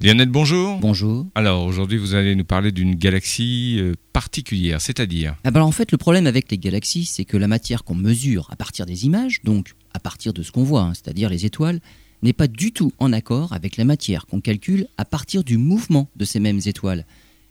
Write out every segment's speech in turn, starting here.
Lionel, bonjour. Bonjour. Alors aujourd'hui, vous allez nous parler d'une galaxie euh, particulière, c'est-à-dire ah ben, En fait, le problème avec les galaxies, c'est que la matière qu'on mesure à partir des images, donc à partir de ce qu'on voit, hein, c'est-à-dire les étoiles, n'est pas du tout en accord avec la matière qu'on calcule à partir du mouvement de ces mêmes étoiles.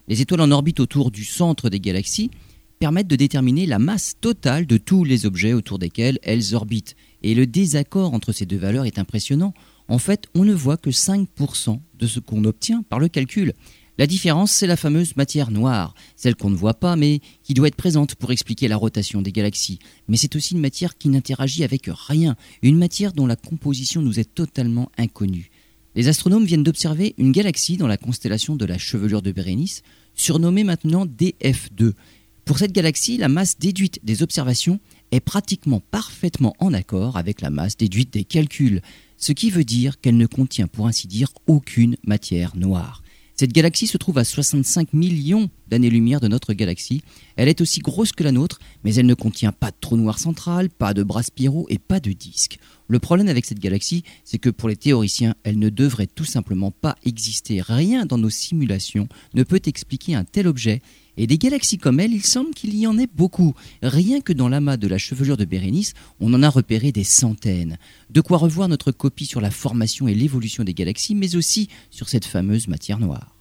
Les étoiles en orbite autour du centre des galaxies permettent de déterminer la masse totale de tous les objets autour desquels elles orbitent. Et le désaccord entre ces deux valeurs est impressionnant. En fait, on ne voit que 5% de ce qu'on obtient par le calcul. La différence, c'est la fameuse matière noire, celle qu'on ne voit pas mais qui doit être présente pour expliquer la rotation des galaxies. Mais c'est aussi une matière qui n'interagit avec rien, une matière dont la composition nous est totalement inconnue. Les astronomes viennent d'observer une galaxie dans la constellation de la chevelure de Bérénice, surnommée maintenant DF2. Pour cette galaxie, la masse déduite des observations est pratiquement parfaitement en accord avec la masse déduite des calculs, ce qui veut dire qu'elle ne contient pour ainsi dire aucune matière noire. Cette galaxie se trouve à 65 millions d'années-lumière de notre galaxie. Elle est aussi grosse que la nôtre, mais elle ne contient pas de trou noir central, pas de bras spiraux et pas de disques. Le problème avec cette galaxie, c'est que pour les théoriciens, elle ne devrait tout simplement pas exister. Rien dans nos simulations ne peut expliquer un tel objet. Et des galaxies comme elle, il semble qu'il y en ait beaucoup. Rien que dans l'amas de la chevelure de Bérénice, on en a repéré des centaines. De quoi revoir notre copie sur la formation et l'évolution des galaxies, mais aussi sur cette fameuse matière noire.